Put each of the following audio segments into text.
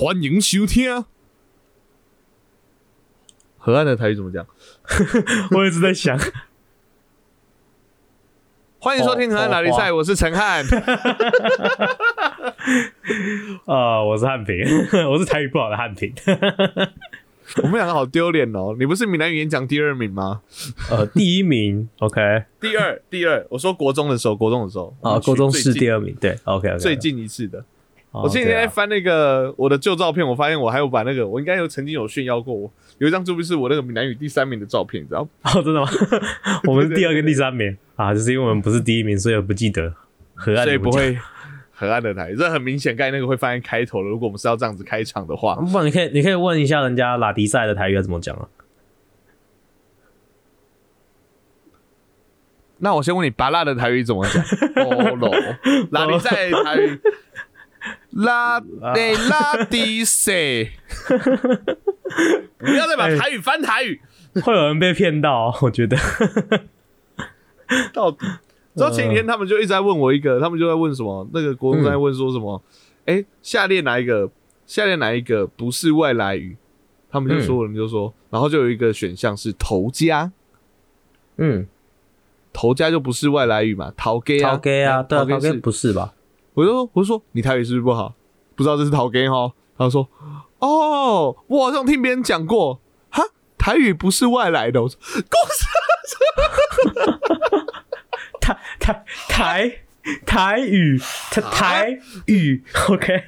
欢迎收听。河岸的台语怎么讲？我一直在想，欢迎收听河岸拉力赛，我是陈汉。啊，我是汉平，我是台语不好的汉平。我们两个好丢脸哦！你不是闽南语演讲第二名吗？呃，第一名，OK。第二，第二，我说国中的时候，国中的时候，啊，国中是第二名，对，OK，最近一次的。哦我前几天在翻那个我的旧照片，我发现我还有把那个，我应该有曾经有炫耀过我有一张照片是我那个闽南语第三名的照片，你知道吗？哦，真的吗？我们是第二跟第三名啊，就是因为我们不是第一名，所以我不记得河岸，所以不。会河岸的台，这很明显，刚才那个会放在开头了。如果我们是要这样子开场的话，不然你可以，你可以问一下人家拉迪赛的台语要怎么讲啊？那我先问你，巴拉的台语怎么讲？哦喽，拉迪赛台语，拉得拉迪塞，不要再把台语翻台语，会有人被骗到，我觉得。到底。知道前几天他们就一直在问我一个，他们就在问什么？那个国中在问说什么？哎、下列哪一个？下列哪一个不是外来语？他们就说，我们就说，然后就有一个选项是头家，嗯，头家就不是外来语嘛，陶给啊，陶给啊，对啊，陶给是不是吧？我就说，我就说你台语是不是不好？不知道这是陶给哈？他就说，哦，我好像听别人讲过，哈，台语不是外来的。我说，公司 台台台台语，台台语，OK？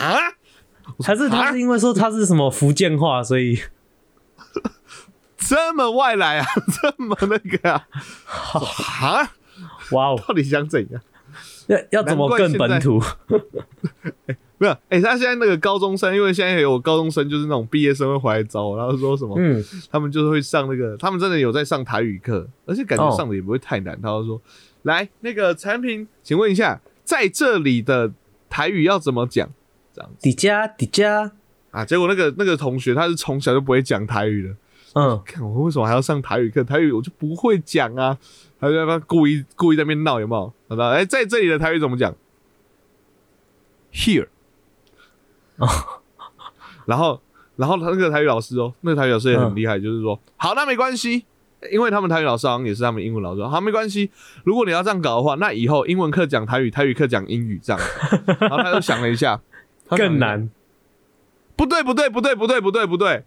啊，还是他是因为说他是什么福建话，所以这么外来啊，这么那个啊，啊，哇哦，到底想怎样？要要怎么更本土？没有，哎、他现在那个高中生，因为现在有高中生，就是那种毕业生会回来找我，然后说什么，嗯，他们就是会上那个，他们真的有在上台语课，而且感觉哦上的也不会太难。他就说，来，那个产品，请问一下，在这里的台语要怎么讲？这样子底加底加，啊，结果那个那个同学他是从小就不会讲台语的，嗯，看我为什么还要上台语课？台语我就不会讲啊，他就在那边故意故意在那边闹，有没有？好的，哎，在这里的台语怎么讲？Here，哦，然后然后他那个台语老师哦，那个台语老师也很厉害，就是说，好，那没关系，因为他们台语老师好像也是他们英文老师，好，没关系，如果你要这样搞的话，那以后英文课讲台语，台语课讲英语这样。然后他就想了一下，他想了一下更难。不对，不对，不对，不对，不对，不对，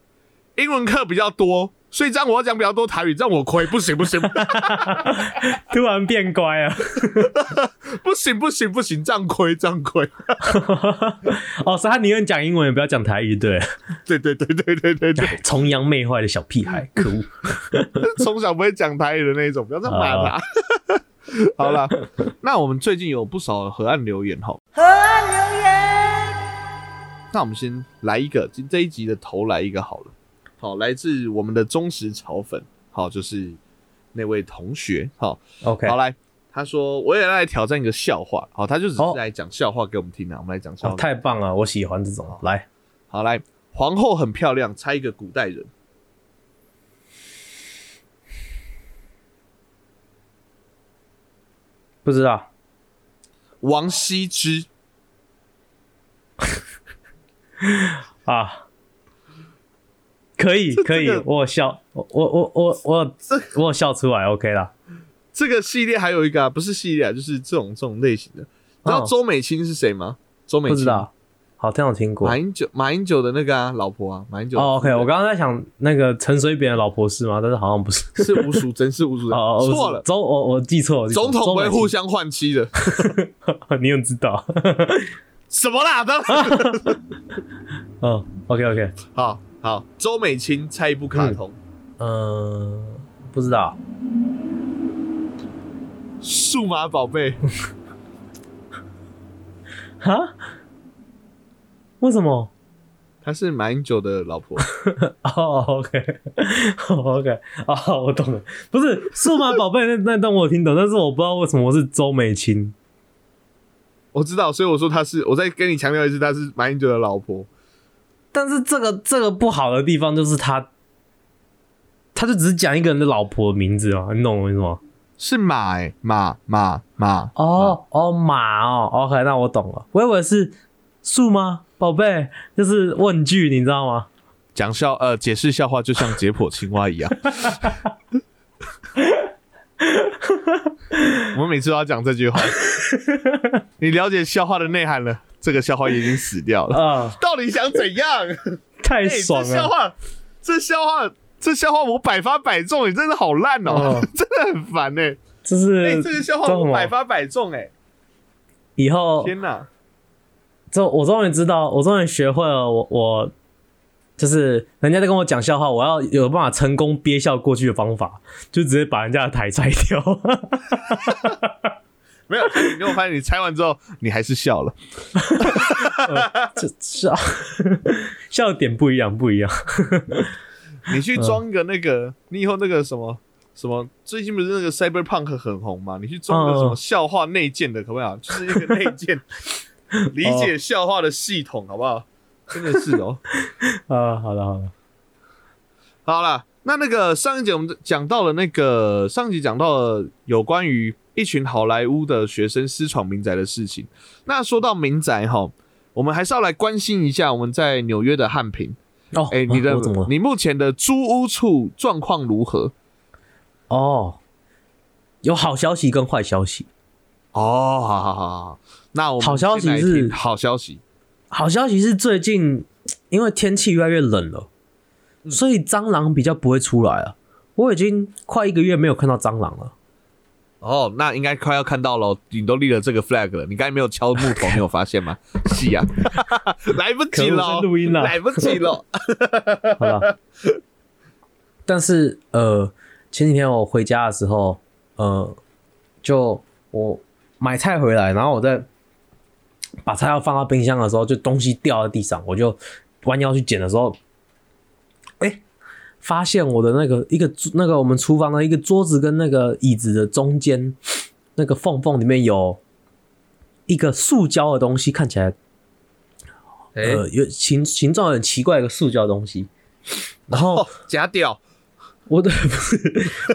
英文课比较多，所以这样我要讲比较多台语，这样我亏，不行，不行，突然变乖啊！不行，不行，不行，这样亏，这样亏。哦，所以他宁愿讲英文，也不要讲台语，对，对对对对对对对，崇洋媚外的小屁孩，可恶！从小不会讲台语的那一种，不要这样骂他。好了，那我们最近有不少河岸留言哈，河岸留言。那我们先来一个，今这一集的头来一个好了。好，来自我们的忠实潮粉，好，就是那位同学，好，OK，好来，他说我也来挑战一个笑话，好，他就只是哦来讲笑话给我们听啊，我们来讲笑哦话。太棒了，我喜欢这种。来，好来，皇后很漂亮，猜一个古代人。不知道，王羲之，啊，可以可以，我有笑，我我我我我这我笑出来，OK 啦。这个系列还有一个啊，不是系列啊，就是这种这种类型的。你知道哦周美青是谁吗？周美青不知道，好像有听过马。英九马英九的那个啊老婆啊，马英九哦，OK，我刚刚在想那个陈水扁的老婆是吗？但是好像不是。是吴淑珍，是吴淑珍，错了。周我我记错，总统不会互相换妻的，青，你又知道？什么啦？当然，嗯，OK OK，好好，周美青猜一部卡通，嗯，不知道，数码宝贝，哈？为什么？她是马英九的老婆。哦，OK，OK，哦，我懂了，不是数码宝贝 那那段我有听懂，但是我不知道为什么我是周美青。我知道，所以我说她是，我再跟你强调一次，她是马英九的老婆。但是这个这个不好的地方就是他，他就只是讲一个人的老婆的名字啊，你懂我意思吗？是马哎、马马马哦哦马哦，OK，那我懂了，我以为是树吗？宝贝，就是问句，你知道吗？讲笑呃，解释笑话就像解剖青蛙一样。我们每次都要讲这句话。你了解笑话的内涵了，这个笑话已经死掉了。啊，到底想怎样？太哎、爽了！这笑话，这笑话，这笑话我百发百中，你真的好烂哦，哦 真的很烦哎、就哎、是这个笑话我百发百中哎、以后天哪！就我终于知道，我终于学会了我我就是人家在跟我讲笑话，我要有办法成功憋笑过去的方法，就直接把人家的台拆掉。没有，你给我发现你猜完之后，你还是笑了。这笑笑点不一样，不一样。你去装一个那个，你以后那个什么什么，最近不是那个 Cyberpunk 很红吗？你去装个什么嗯笑话内建的，可不可以啊？就是一个内建理解笑话的系统，好不好？真的是哦。啊，好了好了，好了，那那个上一节我们讲到了那个上一集讲到了有关于一群好莱坞的学生私闯民宅的事情。那说到民宅哈，我们还是要来关心一下我们在纽约的汉平。哦，哎、你怎么？你目前的租屋处状况如何？哦，有好消息跟坏消息。哦，好好好好，那我们好消息是好消息，好消息是最近因为天气越来越冷了，嗯所以蟑螂比较不会出来了。我已经快一个月没有看到蟑螂了。哦，那应该快要看到了，你都立了这个 flag 了，你刚才没有敲木头，你有发现吗？是 呀、来不及了在录音了来不及了。好了。但是呃，前几天我回家的时候，呃，就我买菜回来，然后我在把菜要放到冰箱的时候，就东西掉在地上，我就弯腰去捡的时候，哎、发现我的那个一个桌那个我们厨房的一个桌子跟那个椅子的中间那个缝缝里面有一个塑胶的东西，看起来哎、呃有形形状很奇怪的一个塑胶的东西，然后哦，假屌。我的 不是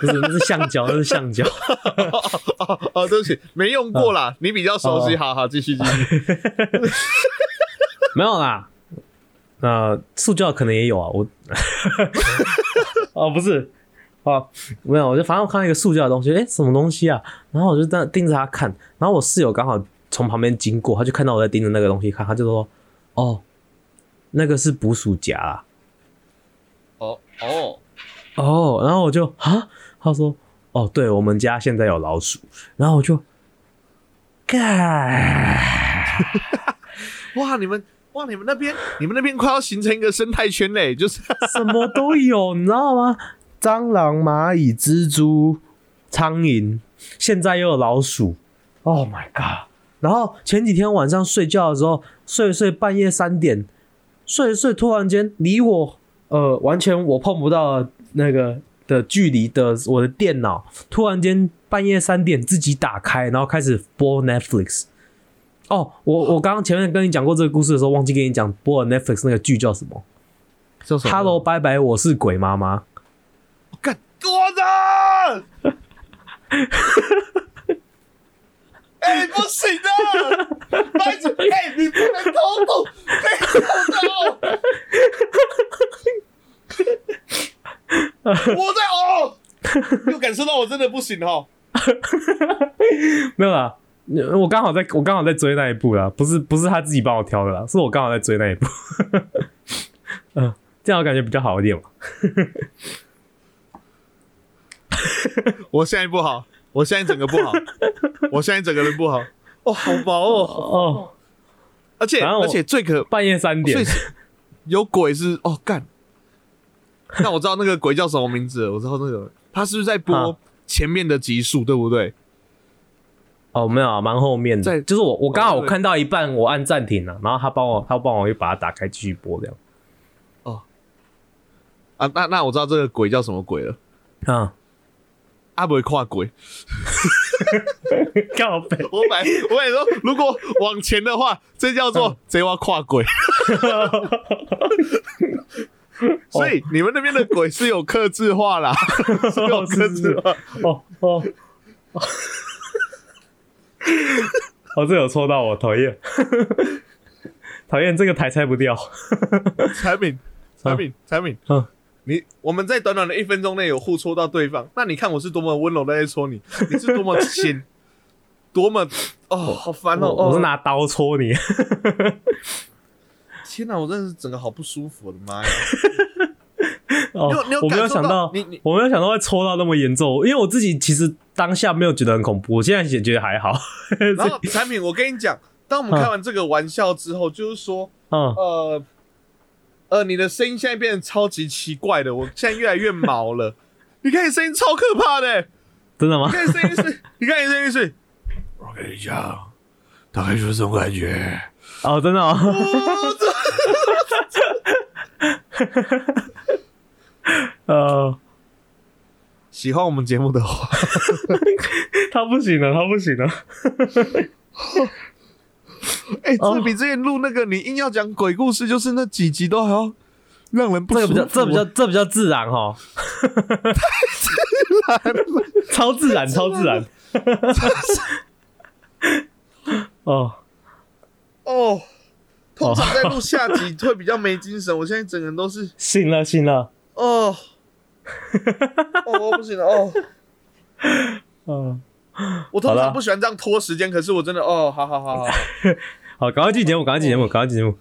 不是那是橡胶，那是橡胶。哦哦哦，对不起，没用过啦，你比较熟悉，哦。好好继续继续。没有啦，呃，塑胶可能也有啊，我 哦不是哦，没有，我就反正我看到一个塑胶的东西，诶，什么东西啊？然后我就在盯着他看，然后我室友刚好从旁边经过，他就看到我在盯着那个东西看，他就说：“哦，那个是捕鼠夹啊。哦哦，”哦，然后我就啊，他说：“哦，对，我们家现在有老鼠。”然后我就，干。哇，你们哇，你们那边你们那边快要形成一个生态圈嘞，就是 什么都有，你知道吗？蟑螂、蚂蚁、蜘蛛、苍蝇，现在又有老鼠。Oh my god！然后前几天晚上睡觉的时候，睡一睡半夜三点，睡一睡，突然间离我呃完全我碰不到那个的距离的我的电脑，突然间半夜三点自己打开，然后开始播 Netflix。哦，我我刚刚前面跟你讲过这个故事的时候，忘记跟你讲播了 Netflix 那个剧叫什么。叫什么 Hello，拜拜，我是鬼妈妈。干我的！哎、不行的，白痴！哎、你不能偷渡，被偷盗。我在哦，又感受到我真的不行哦。没有啦，我刚好在我刚好在追那一部啦，不是不是他自己帮我挑的啦，是我刚好在追那一部。嗯、这样我感觉比较好一点嘛。我现在不好，我现在整个不好，我现在整个人不好。哦，好薄哦，哦，而且而且最可半夜三点有鬼是哦干。但我知道那个鬼叫什么名字了，我知道那个他是不是在播啊前面的集数，对不对？哦，没有啊，蛮后面的，在就是我我刚好哦我看到一半，我按暂停了，然后他帮我他帮我又把它打开继续播这样。啊，那那我知道这个鬼叫什么鬼了，啊，阿不会跨鬼。靠背，我买我跟你说，如果往前的话，这叫做贼娃跨鬼。所以你们那边的鬼是有克制化啦，是有克制化。哦哦，哦，这有戳到我，讨厌。讨厌这个台拆不掉。产品，产品，产品，嗯，你我们在短短的一分钟内有互戳到对方，那你看我是多么温柔的在戳你，你是多么亲，多么哦，好烦哦，哦，我是拿刀戳你。天哪，我真的是整个好不舒服，我的妈呀！我没有想到，你你我没有想到会戳到那么严重，因为我自己其实当下没有觉得很恐怖，我现在也觉得还好。然后产品，我跟你讲，当我们开完这个玩笑之后，就是说，嗯，呃呃，你的声音现在变得超级奇怪的，我现在越来越毛了。你看你声音超可怕的、真的吗你？看你声音是，你看你声音是，我跟你讲，大概就是这种感觉。哦，真的哦。呃，喜欢我们节目的话，他不行了，他不行了。哎、哦这比之前录那个你硬要讲鬼故事，就是那几集都还要让人不这个比较，舒服。这比较，这比较自然哈。超自然，超自然。哦，哦。通常在录下集会比较没精神，我现在整个人都是醒了，醒了。哦，哦，我不行了哦。嗯，我通常不喜欢这样拖时间，可是我真的哦，好好好好 好，赶快进节目，赶快进节目，赶快进节目。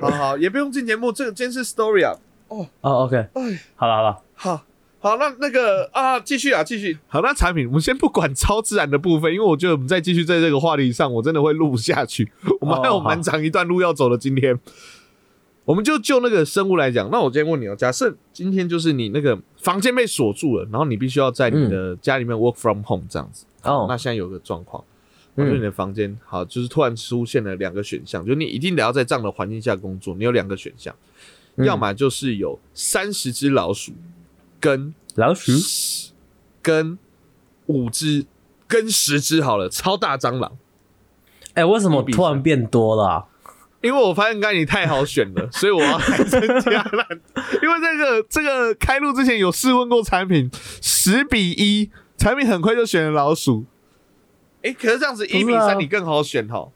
好好，也不用进节目，这个今天是 story 啊。哦，哦，OK，哎，好了，好了。好好，那那个啊，继续啊，继续。好，那产品我们先不管超自然的部分，因为我觉得我们再继续在这个话题上，我真的会录不下去。我们还有蛮长一段路要走的。今天，我们就就那个生物来讲，那我今天问你哦，假设今天就是你那个房间被锁住了，然后你必须要在你的家里面 work from home 这样子。哦，那现在有个状况，嗯就是你的房间好，就是突然出现了两个选项，就是你一定得要在这样的环境下工作，你有两个选项，嗯要么就是有三十只老鼠跟老鼠。跟五只跟十只好了，超大蟑螂。哎，为什么突然变多了啊？因为我发现刚才你太好选了，所以我要来增加了。因为这个这个开录之前有试问过产品，十比一，产品很快就选了老鼠。诶，可是这样子一比三你更好选哈。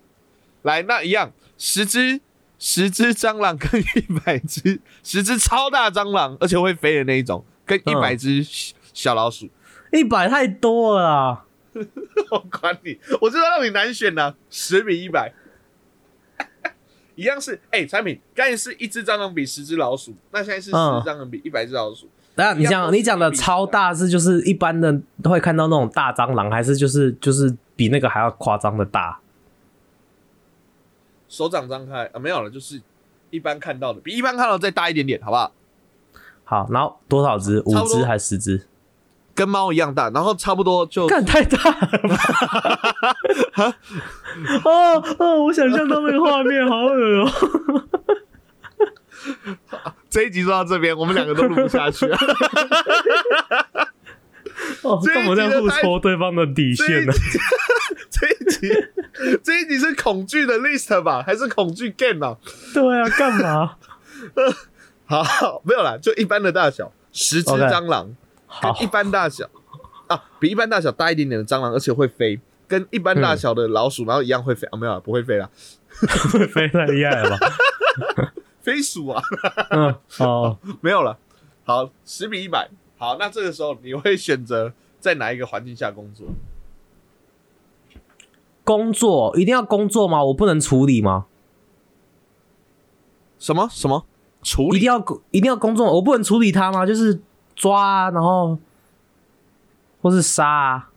来，那一样，十只十只蟑螂跟一百只 十只超大蟑螂，而且会飞的那一种，跟一百只小小老鼠。一百太多了啦。我管你，我知道让你难选呢、十比一百，一样是哎、产品刚才是一只蟑螂比十只老鼠，那现在是十嗯只蟑螂比一百只老鼠。等下你讲你讲的超大是就是一般的会看到那种大蟑螂，还是就是就是比那个还要夸张的大？手掌张开啊，没有了，就是一般看到的，比一般看到的再大一点点，好不好？好，然后多少只？五只还是十只？跟猫一样大，然后差不多就干太大了吧！哦哦，我想象到那个画面，好恶哦、这一集做到这边，我们两个都录不下去了。哦，干嘛这样互戳对方的底这线呢一集？这一集这一集是恐惧的 list 吧，还是恐惧 game 啊？对啊，干嘛？好，没有啦，就一般的大小，十只蟑螂跟好一般大小啊，比一般大小大一点点的蟑螂，而且会飞，跟一般大小的老鼠，然后一样会飞啊，没有啦，不会飞啦，飞太厉害了吧？飞鼠啊，嗯，哦，没有了。好，十比一百，好，那这个时候你会选择在哪一个环境下工作？工作一定要工作吗？我不能处理吗？什么什么处理？一定要一定要工作，我不能处理它吗？就是抓啊，然后或是杀啊。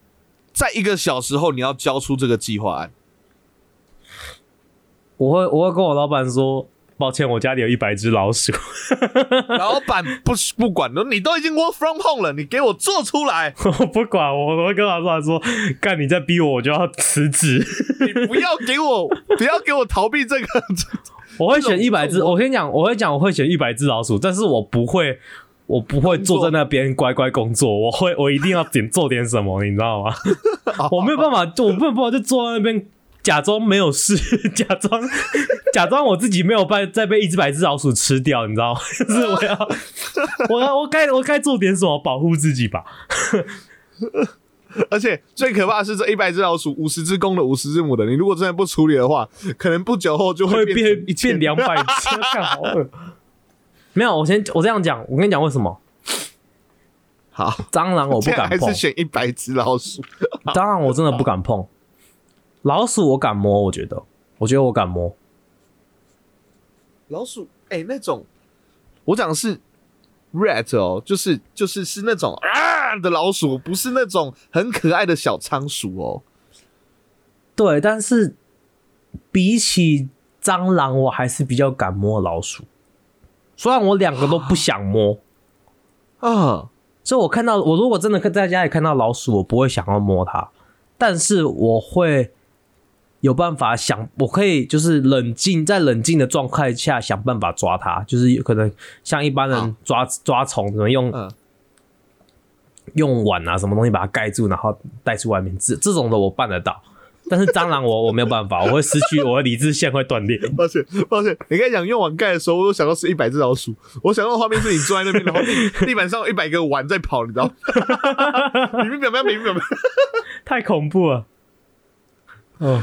在一个小时后你要交出这个计划案。我会我会跟我老板说，抱歉，我家里有一百只老鼠。老板不不管了，你都已经 work from home 了，你给我做出来，我不管，我我会跟老板说，干你再逼我，我就要辞职。你不要给我不要给我逃避这个。我会选一百只，我跟你讲，我会讲我会选一百只老鼠，但是我不会，我不会坐在那边乖乖工作，我会我一定要点做点什么，你知道吗？我没有办法，我没有办法就坐在那边假装没有事，假装假装我自己没有被再被一只百只老鼠吃掉，你知道吗？就是我要我要我该我该做点什么保护自己吧。而且最可怕的是，这一百只老鼠，五十只公的，五十只母的。你如果真的不处理的话，可能不久后就会变变一千变两百只，看好恶。没有，我先我这样讲，我跟你讲为什么好，蟑螂我不敢 碰还是，选一百只老鼠。蟑螂我真的不敢碰，老鼠我敢摸，我觉得，我觉得我敢摸。老鼠，哎、那种我讲的是 rat 哦，就是就是是那种啊的老鼠，不是那种很可爱的小仓鼠哦。对，但是比起蟑螂，我还是比较敢摸老鼠。虽然我两个都不想摸，啊，所以我看到我如果真的在家里看到老鼠，我不会想要摸它，但是我会有办法想，我可以就是冷静，在冷静的状态下想办法抓它，就是有可能像一般人抓抓虫，可能用嗯，用碗啊什么东西把它盖住，然后带出外面，这这种的我办得到。但是蟑螂我我没有办法，我会失去我的理智线会断裂。抱歉抱歉，你刚才讲用碗盖的时候，我都想到是一百只老鼠，我想到的画面是你坐在那边，然后地 地板上有一百个碗在跑，你知道 吗？明明表明明表没。太恐怖了。嗯，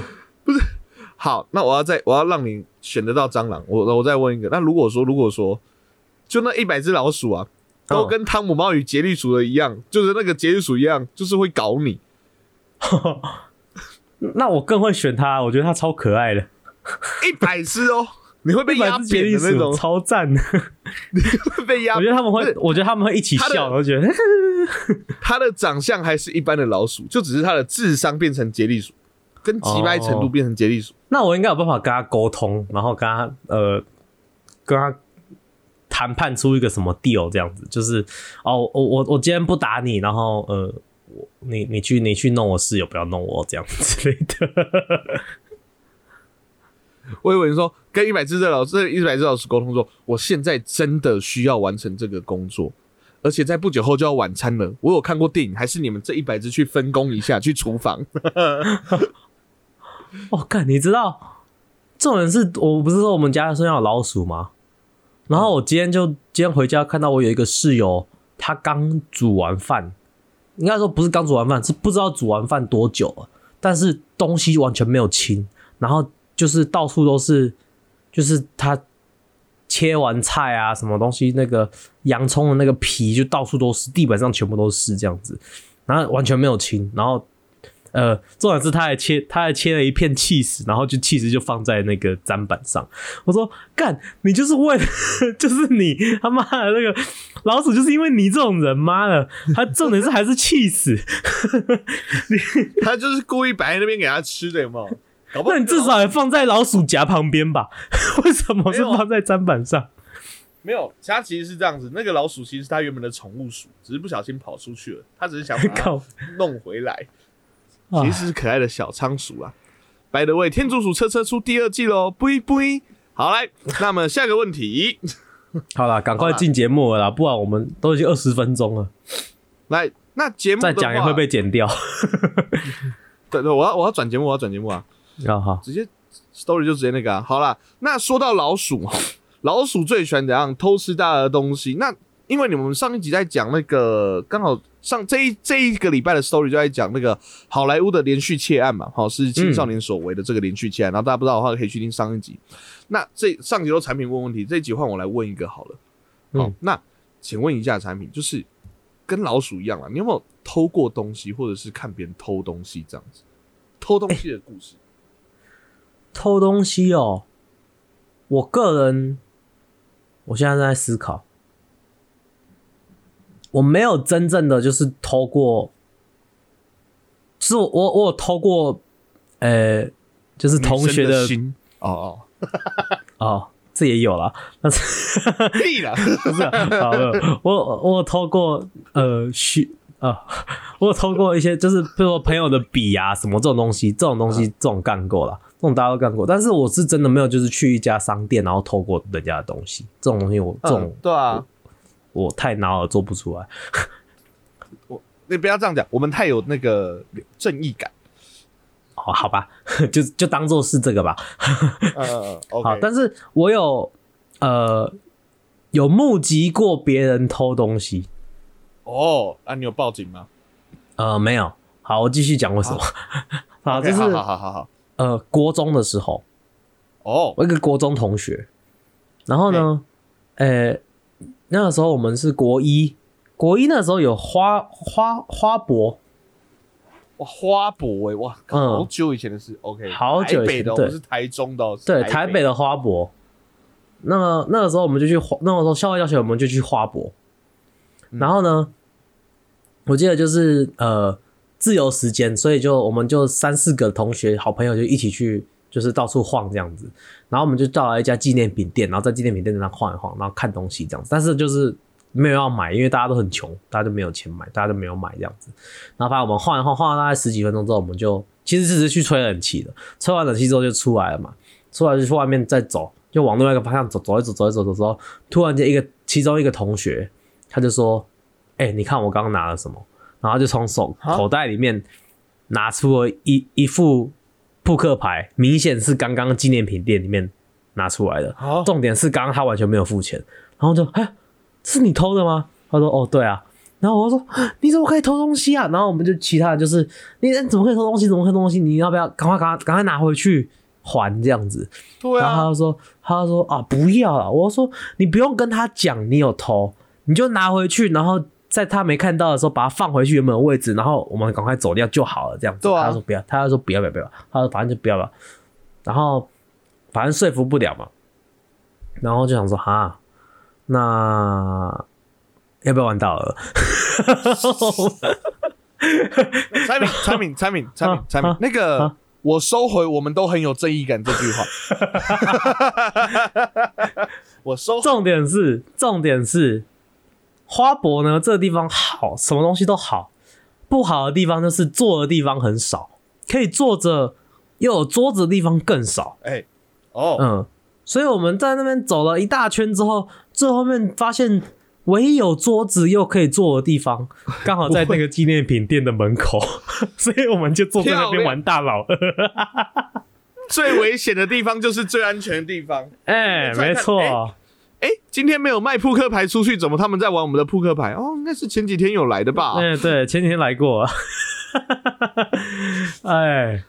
好，那我要再我要让你选得到蟑螂，我我再问一个，那如果说如果说就那一百只老鼠啊，都嗯跟汤姆猫与杰利鼠的一样，就是那个杰利鼠一样，就是会搞你。那我更会选他，我觉得他超可爱的，一百只哦，你会被压扁的那种，超赞的。会被压我觉。得他们会，我觉得他们会一起笑，我觉得 他的长相还是一般的老鼠，就只是他的智商变成杰利鼠，跟击败程度哦变成杰利鼠。那我应该有办法跟他沟通，然后跟他呃跟他谈判出一个什么 deal 这样子，就是哦，我我我今天不打你，然后呃，我你你去你去弄我室友，不要弄我这样之类的。我以为你说跟一百只的老师一百只老师沟通说，我现在真的需要完成这个工作，而且在不久后就要晚餐了。我有看过电影，还是你们这一百只去分工一下，去厨房。哦，干，你知道，这种人是我不是说我们家身上有老鼠吗？然后我今天就今天回家看到我有一个室友，他刚煮完饭，应该说不是刚煮完饭，是不知道煮完饭多久了，但是东西完全没有清，然后就是到处都是，就是他切完菜啊，什么东西那个洋葱的那个皮就到处都是，地板上全部都是这样子，然后完全没有清，然后呃，重点是他还切，他还切了一片 cheese，然后就 cheese 就放在那个砧板上。我说干，你就是为了，就是你他妈的那个老鼠，就是因为你这种人，妈的，他重点是还是 cheese，他就是故意摆在那边给他吃的，有没有？搞不好那你至少也放在老鼠夹旁边吧？为什么是放在砧板上？没有，它其实是这样子。那个老鼠其实是它原本的宠物鼠，只是不小心跑出去了，它只是想把它 靠，弄回来。啊其实是可爱的小仓鼠啊。By the way，天竺鼠车车出第二季喽，不一不一。好来，那么下个问题，好了，赶快进节目了啦，不然我们都已经二十分钟了，来，那节目再讲也会被剪掉。对对，我要我要转节目，我要转节目啊，啊好，直接 story 就直接那个啊。好啦，那说到老鼠哈，老鼠最喜欢怎样偷吃大家的东西？那因为你们上一集在讲那个，刚好上这一这一个礼拜的 story 就在讲那个好莱坞的连续窃案嘛，好是青少年所为的这个连续窃案。然后大家不知道的话，可以去听上一集。那这上集都产品问问题，这一集换我来问一个好了。好，嗯那请问一下产品，就是跟老鼠一样啊，你有没有偷过东西，或者是看别人偷东西这样子？偷东西的故事。偷东西哦，我个人，我现在在思考，我没有真正的就是偷过，是我我我有偷过，呃，就是同学的哦哦，哦，这也有了，但是 屁啦！不是、啊，好呃我我有偷过呃虚啊，我有偷过一些，就是比如说朋友的笔啊什么这种东西，这种东西这种干过啦，这种大家都干过，但是我是真的没有就是去一家商店然后偷过人家的东西，这种东西我这种、嗯对啊，我太恼了，做不出来。我你不要这样讲，我们太有那个正义感。哦，好吧，就就当做是这个吧。嗯嗯好。但是我有呃有目击过别人偷东西，哦，啊，你有报警吗？呃，没有，好，我继续讲为什么。好，是好好好好好。呃，国中的时候，哦，我一个国中同学，然后呢，呃，那个时候我们是国一，国一那时候有花花花博，哇，花博哎，哇，嗯。好久以前的事。OK，好久以前台北的哦，对。我是台中的哦，是对，台北。的花博。那个那个时候我们就去花，那个时候校外教学我们就去花博，嗯。然后呢，我记得就是呃自由时间，所以就我们就三四个同学好朋友就一起去，就是到处晃这样子。然后我们就到了一家纪念品店，然后在纪念品店那晃一晃，然后看东西这样子。但是就是没有要买，因为大家都很穷，大家都没有钱买，大家都没有买这样子。然后反正我们晃一晃，晃了大概十几分钟之后，我们就其实只是去吹冷气的，吹完冷气之后就出来了嘛。出来就去外面再走，就往另外一个方向走，走一走，走一走的时候，突然间一个其中一个同学他就说：“哎、你看我刚刚拿了什么？”然后就从手啊口袋里面拿出了一一副扑克牌，明显是刚刚纪念品店里面拿出来的。好重点是刚刚他完全没有付钱，然后就哎，是你偷的吗？他说哦，对啊。然后我就说你怎么可以偷东西啊？然后我们就其他的就是你你怎么可以偷东西？怎么可以偷东西？你要不要赶快赶快赶快拿回去还这样子？对啊，然后他就说，他就说啊，不要了。我说你不用跟他讲你有偷，你就拿回去，然后在他没看到的时候把它放回去原本的位置，然后我们赶快走掉就好了。这样子，对啊他就说不要，他就说不要不要不要，他说反正就不要吧。然后反正说服不了嘛，然后就想说哈，那要不要玩到了？产品产品产品产品那个啊我收回，我们都很有正义感这句话。我收重点是，重点是，花博呢这个地方好，什么东西都好，不好的地方就是坐的地方很少，可以坐着又有桌子的地方更少。哎哦，嗯，所以我们在那边走了一大圈之后，最后面发现唯一有桌子又可以坐的地方，刚好在那个纪念品店的门口，所以我们就坐在那边玩大佬。最危险的地方就是最安全的地方。哎、没错。哎哎，今天没有卖扑克牌出去，怎么他们在玩我们的扑克牌？哦，应该是前几天有来的吧？对、对，前几天来过。哎，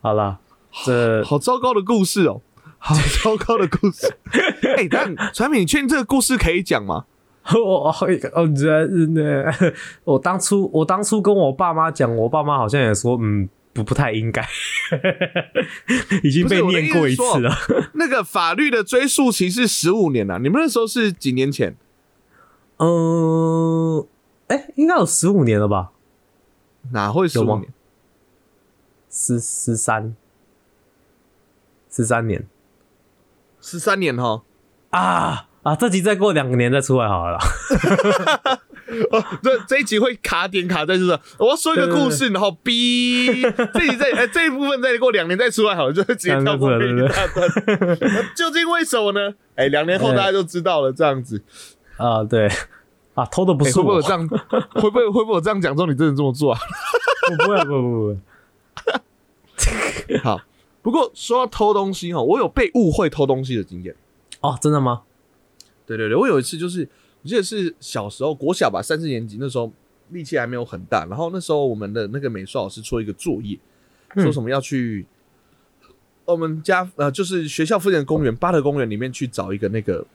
好了，这 好糟糕的故事哦，好糟糕的故事。哎，但产品，你确定这个故事可以讲吗？我我我觉得那我当初我当初跟我爸妈讲，我爸妈好像也说，嗯，不不太应该，已经被念过一次了。那个法律的追诉期是十五年啊，你们那时候是几年前？嗯，哎、应该有十五年了吧？哪会十五年？十十三，十三年十三年哈。啊啊！这集再过两年再出来好了啦。哦，这这一集会卡点卡在就是，我要说一个故事，然后逼 这一再呃这一部分再过两年再出来好了，就会直接跳过这一大段。究竟为什么呢？哎，两年后大家就知道了，这样子。啊，对啊，偷的不是会不会有这样？会不会会不会有这样讲之后你真的这么做啊？我不会不会不会。好，不过说到偷东西哈，我有被误会偷东西的经验。哦，真的吗？对对对，我有一次就是，我记得是小时候国小吧，三四年级那时候力气还没有很大，然后那时候我们的那个美术老师出了一个作业，嗯说什么要去我们家呃，就是学校附近的公园，巴德公园里面去找一个那个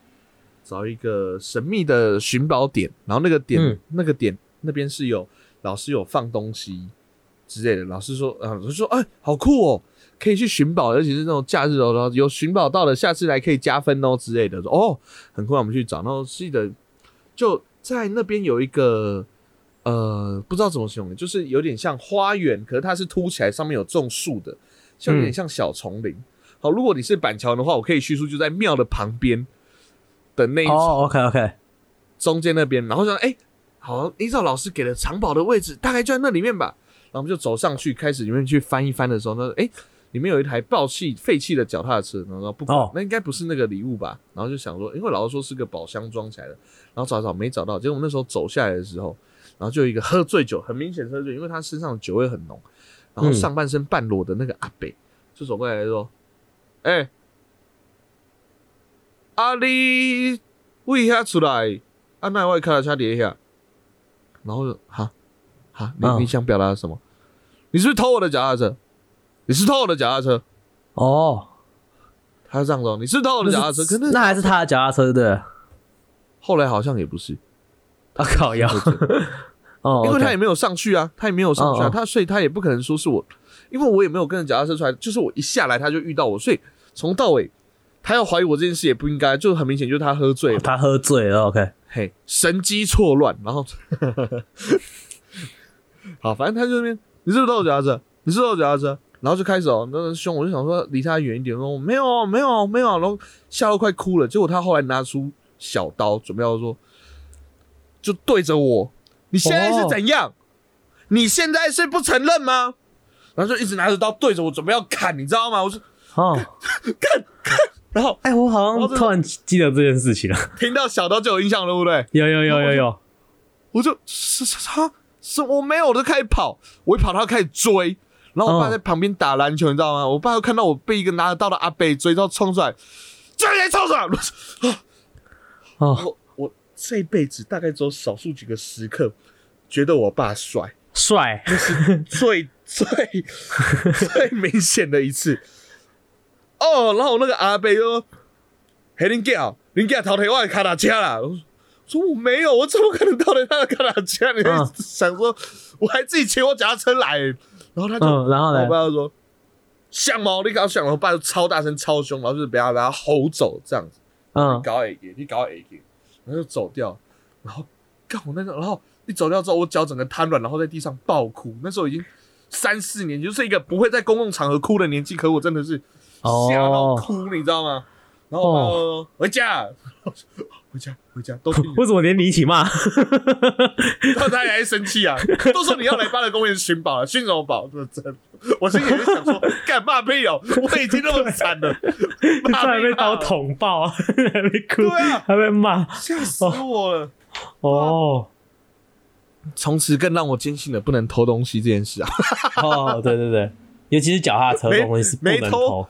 找一个神秘的寻宝点，然后那个点、嗯那个点那边是有老师有放东西之类的，老师说啊，老师说哎，好酷哦。可以去寻宝，尤其是那种假日哦，然后有寻宝到了，下次来可以加分哦之类的。说哦，很快我们去找，然后记得就在那边有一个呃，不知道怎么形容，就是有点像花园，可是它是凸起来，上面有种树的，像有点像小丛林。好，如果你是板桥的话，我可以叙述就在庙的旁边的那一哦，OK OK，中间那边，然后说哎、好，依照老师给的藏宝的位置，大概就在那里面吧。然后我们就走上去，开始里面去翻一翻的时候呢，哎、里面有一台爆气废弃的脚踏车，然后说不管，哦那应该不是那个礼物吧？然后就想说，因为老师说是个宝箱装起来的，然后找找没找到，结果我们那时候走下来的时候，然后就有一个喝醉酒，很明显喝醉，因为他身上的酒味很浓，然后嗯上半身半裸的那个阿北就走过来说：“哎、阿你为遐出来，啊那外卡车底下。”然后就哈哈，你、嗯你想表达什么？你是不是偷我的脚踏车？你是偷我的脚踏车？哦，他这样说，你是偷我的脚踏车？可是那还是他的脚踏车对不对？后来好像也不是，他靠腰，哦，因为他也没有上去啊，他也没有上去啊，他所以他也不可能说是我，因为我也没有跟着脚踏车出来，就是我一下来他就遇到我，所以从到尾他要怀疑我这件事也不应该，就很明显就是他喝醉了，他喝醉了，OK，嘿，神机错乱，然后 好，反正他就那边，你是不是偷我脚踏车？你是偷我脚踏车？然后就开始哦，那个凶，我就想说离他远一点，说没有啊没有啊没有啊，然后吓到快哭了。结果他后来拿出小刀，准备要说，就对着我，你现在是怎样？你现在是不承认吗？然后就一直拿着刀对着我，准备要砍，你知道吗？我说，哦，然后哎，我好像突然记得这件事情了，听到小刀就有印象了，对不对？有有有有有，我就是是他是我没有，我就开始跑，我一跑他就开始追，然后我爸嗯在旁边打篮球，你知道吗？我爸又看到我被一个拿得到的阿伯追，到冲出来，这人冲出来，我说哦，我我这辈子大概只有少数几个时刻觉得我爸帅，帅，最最最明显的一次。哦，然后我那个阿伯就说：“嘿，林家，林家偷提我的卡达车啦。”我说：“我没有，我怎么可能偷了他的卡达车？你嗯想说我还自己骑我脚踏车来？”然后他就，嗯，然后我？爸就说：“像吗？你搞像吗？”我爸就超大声、超凶，然后就是不要把他吼走这样子。嗯你，搞 A 给，你搞 A 给，然后就走掉，然后干我那个，然后一走掉之后，我脚整个瘫软，然后在地上爆哭。那时候已经三四年，就是一个不会在公共场合哭的年纪，可我真的是吓到哦，哭，你知道吗？然后回家，回家，回家，都听你 为什么连你一起骂？然后他还生气啊，都说你要来巴勒公园寻宝了，寻什么宝？这真的，我心里就想说，干嘛屁哦，我已经那么惨了，骂还被刀捅爆，还被哭对啊，还被骂，吓死我了。哦。从此更让我坚信了不能偷东西这件事啊！哦，对对对，尤其是脚踏车这种东西是不能偷，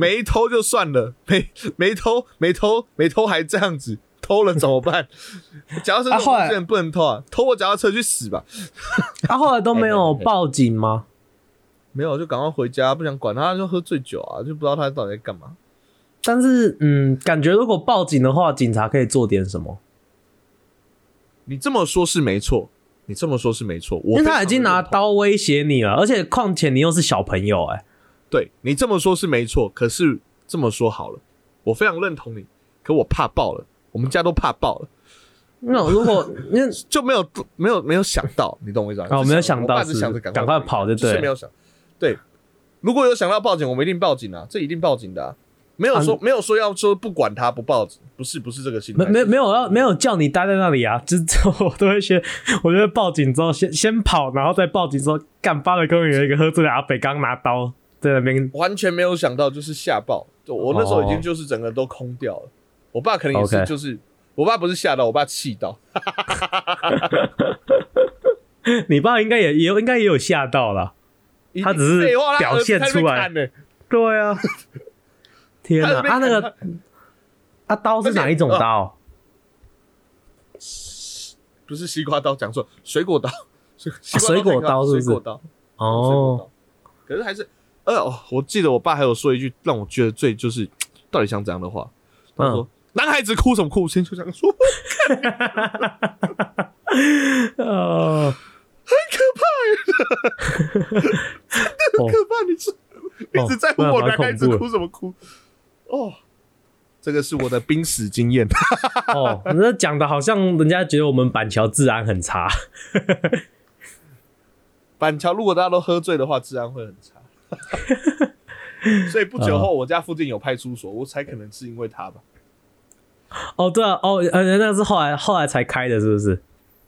没偷就算了，没没偷没偷没偷还这样子，偷了怎么办？脚踏车这种啊后来东西不能偷啊！偷我脚踏车去死吧！他 后来都没有报警吗？没有就赶快回家，不想管他，就喝醉酒啊，就不知道他到底在干嘛。但是，嗯，感觉如果报警的话，警察可以做点什么，你这么说是没错，你这么说是没错，因为他已经拿刀威胁你了，而且况且你又是小朋友、哎，对你这么说是没错，可是这么说好了，我非常认同你，可我怕爆了，我们家都怕爆了。那如果 那就没有没有没有想到，你懂我意思吗？哦没有想到是想着赶赶快跑就对是没有想。对，如果有想到报警，我们一定报警啊，这一定报警的、啊。没有说、没有说要说不管他不报警，不是不是这个心态。没没是没有要没有叫你待在那里啊，就是我都会先，我觉得报警之后先先跑，然后再报警之后干巴的公园有一个喝醉的阿北刚拿刀在那边，完全没有想到，就是吓爆。就我那时候已哦经就是整个都空掉了。我爸可能也是就是我爸不是吓到，我爸气到。你爸应该也也应该也有吓到了，他只是表现出来对啊，天哪，他那啊那边个啊刀是哪一种刀？不是西瓜刀，讲错，水果刀，水果刀是不是水果刀。水果哦，刀，可是还是，呃，哦我记得我爸还有说一句让我觉得最就是到底想怎样的话，他说：“男孩子哭什么哭？”先就这样说，呃，很可怕！很可怕你是一直在问我男孩子哭什么哭？哦，这个是我的濒死经验。哦，那讲的好像人家觉得我们板桥治安很差。板桥如果大家都喝醉的话，治安会很差。所以不久后，我家附近有派出所，我猜可能是因为他吧。哦，对啊，哦，呃，那是后来后来才开的，是不是？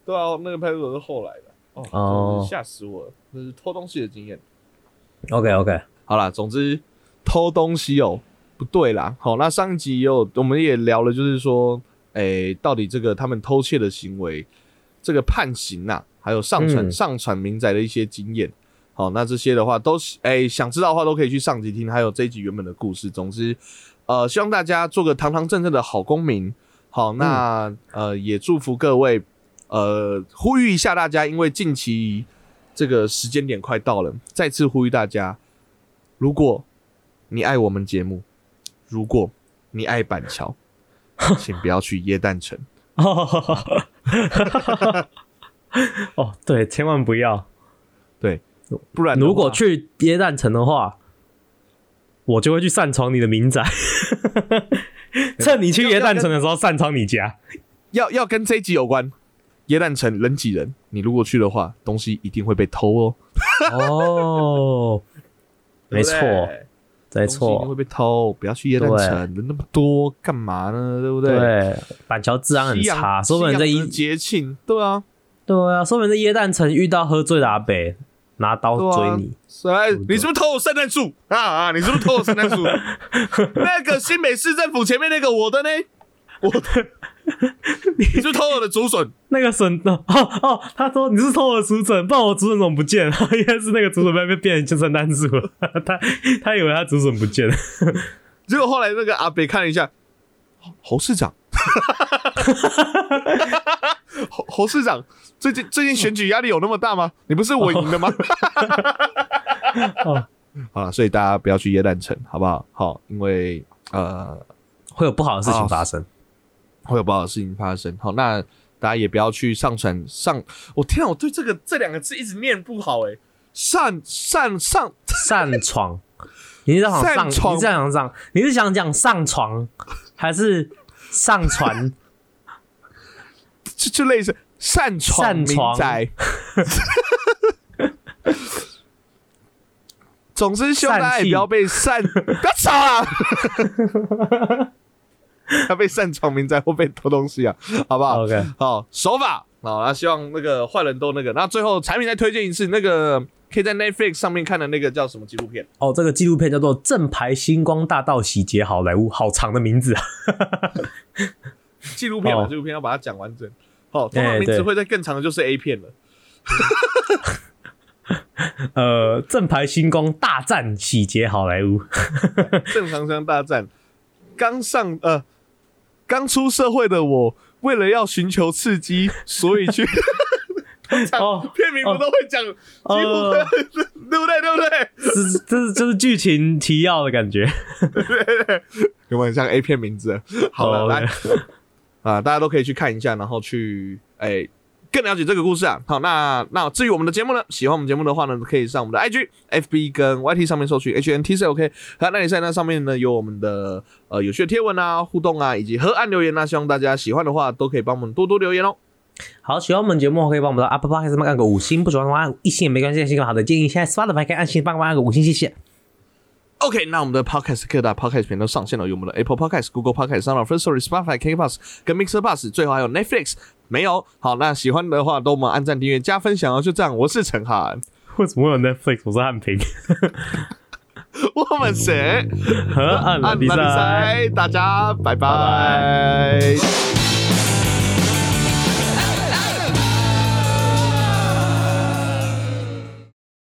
对啊，那个派出所是后来的。哦，哦吓死我了！那是偷东西的经验。OK OK，好啦，总之偷东西哦，不对啦。好，那上一集也有我们也聊了，就是说，诶、到底这个他们偷窃的行为，这个判刑呐、还有上传、嗯上传民宅的一些经验。好，那这些的话都是诶、想知道的话都可以去上集听，还有这一集原本的故事。总之，呃，希望大家做个堂堂正正的好公民。好，那、呃也祝福各位，呃，呼吁一下大家，因为近期这个时间点快到了，再次呼吁大家，如果你爱我们节目，如果你爱板桥，请不要去耶诞城。哦，对，千万不要。对，不然如果去耶诞城的话，我就会去擅闯你的民宅，趁你去耶诞城的时候擅闯你家。要要跟这一集有关，耶诞城人挤人，你如果去的话，东西一定会被偷哦。哦，没错，没错一定会，被偷，不要去耶诞城，人那么多，干嘛呢？对不对？对，板桥治安很差，说不定在一节庆，对啊，对啊，说不定在耶诞城遇到喝醉的阿北，拿刀追你。哎，你是不是偷我圣诞树啊啊？你是不是偷我圣诞树？那个新北市政府前面那个我的呢？我的，你是偷我的竹笋？那个笋哦哦，他说你是偷我的竹笋，不然我竹笋怎么不见了？应该是那个竹笋被被变成圣诞树了，他他以为他竹笋不见了。结果后来那个阿北看了一下，侯侯市长，侯侯市长，最近最近选举压力有那么大吗？你不是我赢的吗？哦好了，所以大家不要去耶诞城，好不好？好，因为呃会有不好的事情发生。会有不好的事情发生。好，那大家也不要去上传上。我天啊，我对这个这两个字一直念不好哎、上上上，擅闯，你是想上，擅闯你是想上，你是想讲上床还是上传？就就类似擅闯民宅。总之，希望大家也不要被擅，不要吵啊！要被擅闯民宅或被偷东西啊，好不好 OK 好，手法好，那希望那个坏人都那个。那最后产品再推荐一次，那个可以在 Netflix 上面看的那个叫什么纪录片？哦，这个纪录片叫做《正牌星光大道洗劫好莱坞》，好长的名字啊！纪录片嘛，哦纪录片要把它讲完整。好，通常名字会在更长的就是 A 片了。呃，正牌星光大战洗劫好莱坞。正常商大战，刚上呃刚出社会的我，为了要寻求刺激，所以去通常哦片名不都会讲，几乎哦 对不对？对不对？这这是就是剧情提要的感觉。有没有像 A 片名字？好了，哦来 啊，大家都可以去看一下，然后去哎。更了解这个故事啊，好，那那至于我们的节目呢，喜欢我们节目的话呢，可以上我们的 IG、FB 跟 YT 上面搜取 HNTCOK，好，那你在那上面呢有我们的呃有趣的贴文啊、互动啊，以及河岸留言啊，希望大家喜欢的话都可以帮我们多多留言哦。好，喜欢我们节目可以帮我们到 Apple Podcast 上面按个五星，不喜欢的话按一星也没关系，是一个好的建议。现在 Spotify 可以按星帮我们按个五星，谢谢。OK，那我们的 Podcast 各大 Podcast 频道上线了，有我们的 Apple Podcast、Google Podcast、s o u n d First Story、Spotify、KKBox 跟 Mixer Bus，最后还有 Netflix。没有，好，那喜欢的话都我们按赞、订阅、加分享哦。就这样，我是陈涵，为什么会有 Netflix？我是汉平，我们谁？和岸的比赛。赛，大家拜拜拜